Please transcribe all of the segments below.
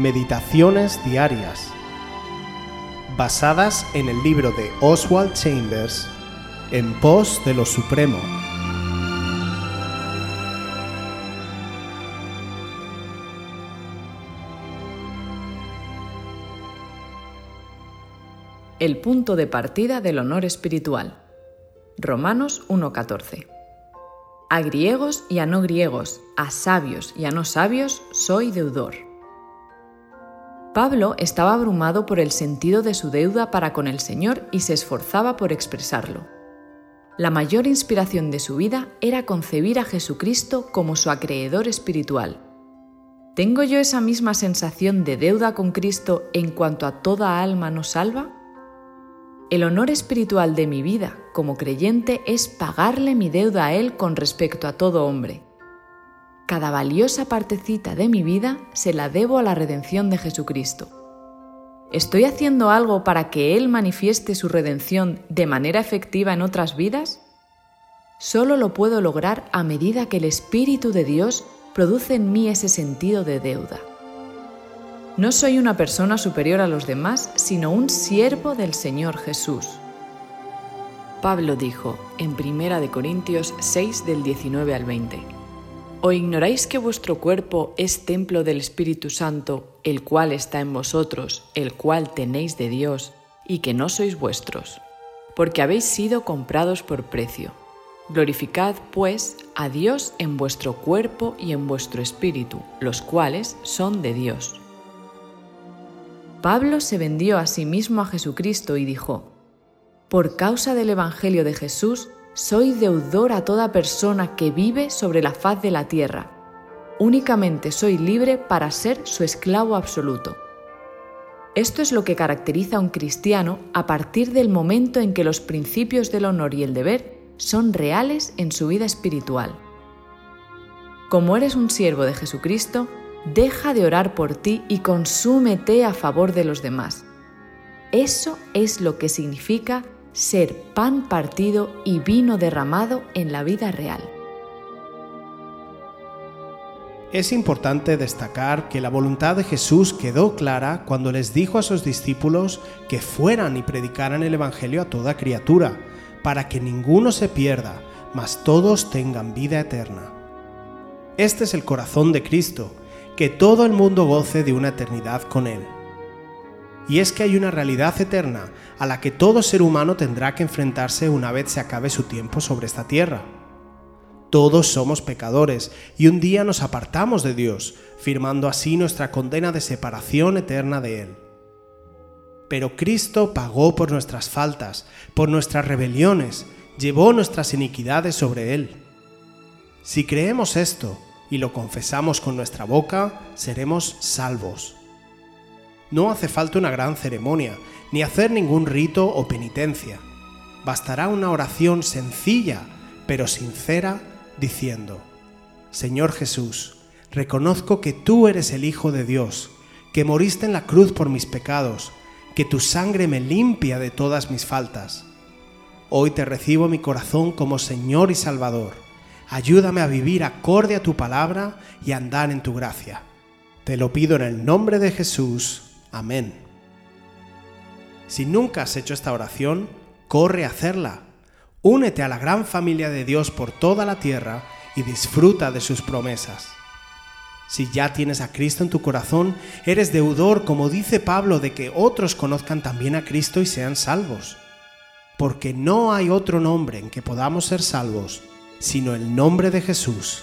Meditaciones Diarias, basadas en el libro de Oswald Chambers, En pos de lo Supremo. El punto de partida del honor espiritual. Romanos 1.14. A griegos y a no griegos, a sabios y a no sabios, soy deudor. Pablo estaba abrumado por el sentido de su deuda para con el Señor y se esforzaba por expresarlo. La mayor inspiración de su vida era concebir a Jesucristo como su acreedor espiritual. ¿Tengo yo esa misma sensación de deuda con Cristo en cuanto a toda alma nos salva? El honor espiritual de mi vida como creyente es pagarle mi deuda a Él con respecto a todo hombre. Cada valiosa partecita de mi vida se la debo a la redención de Jesucristo. ¿Estoy haciendo algo para que Él manifieste su redención de manera efectiva en otras vidas? Solo lo puedo lograr a medida que el Espíritu de Dios produce en mí ese sentido de deuda. No soy una persona superior a los demás, sino un siervo del Señor Jesús. Pablo dijo en 1 Corintios 6 del 19 al 20, ¿O ignoráis que vuestro cuerpo es templo del Espíritu Santo, el cual está en vosotros, el cual tenéis de Dios, y que no sois vuestros? Porque habéis sido comprados por precio. Glorificad, pues, a Dios en vuestro cuerpo y en vuestro espíritu, los cuales son de Dios. Pablo se vendió a sí mismo a Jesucristo y dijo, Por causa del Evangelio de Jesús, soy deudor a toda persona que vive sobre la faz de la tierra. Únicamente soy libre para ser su esclavo absoluto. Esto es lo que caracteriza a un cristiano a partir del momento en que los principios del honor y el deber son reales en su vida espiritual. Como eres un siervo de Jesucristo, deja de orar por ti y consúmete a favor de los demás. Eso es lo que significa ser pan partido y vino derramado en la vida real. Es importante destacar que la voluntad de Jesús quedó clara cuando les dijo a sus discípulos que fueran y predicaran el Evangelio a toda criatura, para que ninguno se pierda, mas todos tengan vida eterna. Este es el corazón de Cristo, que todo el mundo goce de una eternidad con Él. Y es que hay una realidad eterna a la que todo ser humano tendrá que enfrentarse una vez se acabe su tiempo sobre esta tierra. Todos somos pecadores y un día nos apartamos de Dios, firmando así nuestra condena de separación eterna de Él. Pero Cristo pagó por nuestras faltas, por nuestras rebeliones, llevó nuestras iniquidades sobre Él. Si creemos esto, y lo confesamos con nuestra boca, seremos salvos. No hace falta una gran ceremonia, ni hacer ningún rito o penitencia. Bastará una oración sencilla, pero sincera, diciendo, Señor Jesús, reconozco que tú eres el Hijo de Dios, que moriste en la cruz por mis pecados, que tu sangre me limpia de todas mis faltas. Hoy te recibo mi corazón como Señor y Salvador Ayúdame a vivir acorde a tu palabra y a andar en tu gracia. Te lo pido en el nombre de Jesús. Amén. Si nunca has hecho esta oración, corre a hacerla. Únete a la gran familia de Dios por toda la tierra y disfruta de sus promesas. Si ya tienes a Cristo en tu corazón, eres deudor, como dice Pablo, de que otros conozcan también a Cristo y sean salvos. Porque no hay otro nombre en que podamos ser salvos sino el nombre de Jesús.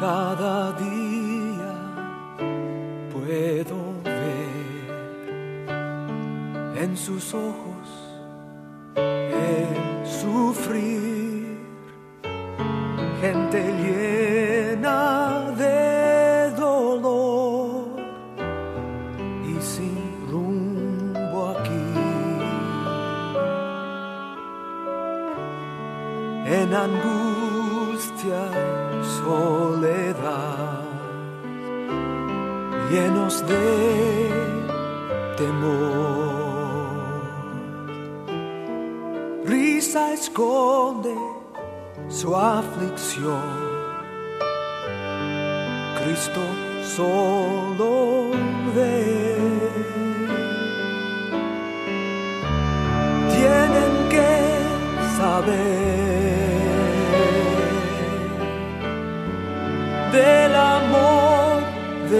cada día puedo ver en sus ojos el sufrir, gente llena llenos de temor. Risa esconde su aflicción. Cristo solo ve. Tienen que saber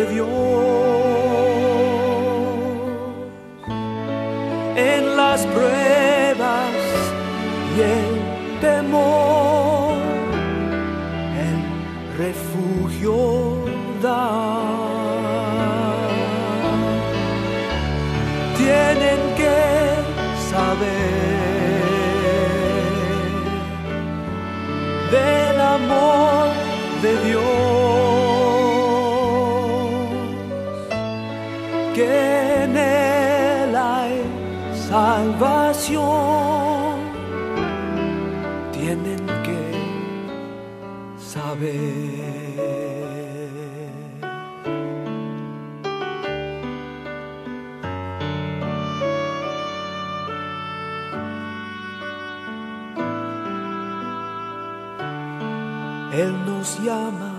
Dios en las pruebas y el temor, el refugio da. Tienen que saber del amor de Dios tienen que saber. Él nos llama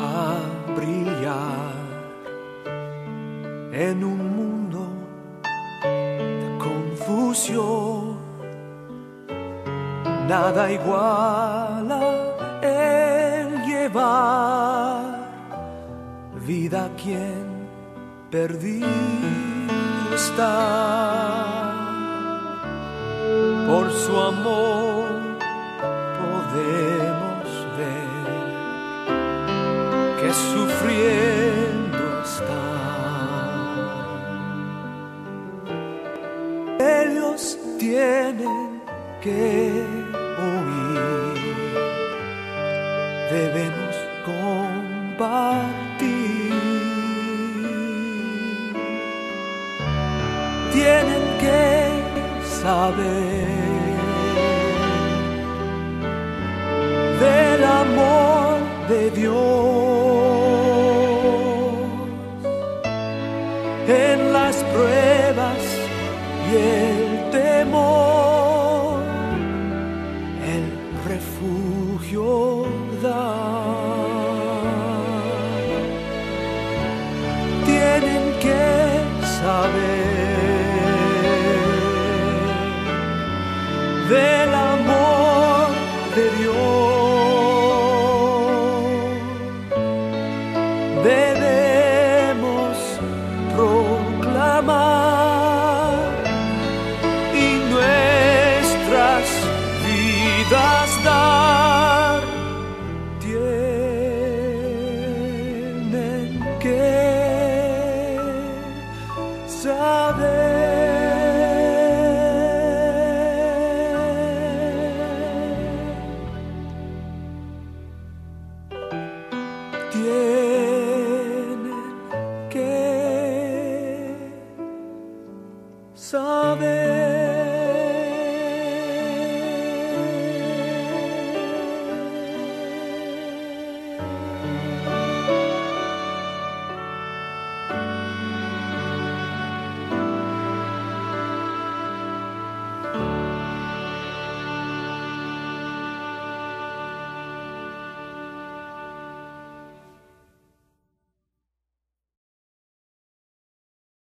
a brillar en un Nada iguala el llevar vida a quien perdido está. Por su amor podemos ver que sufriendo tienen que oír, debemos compartir. Tienen que saber del amor de Dios en las pruebas y saber tienen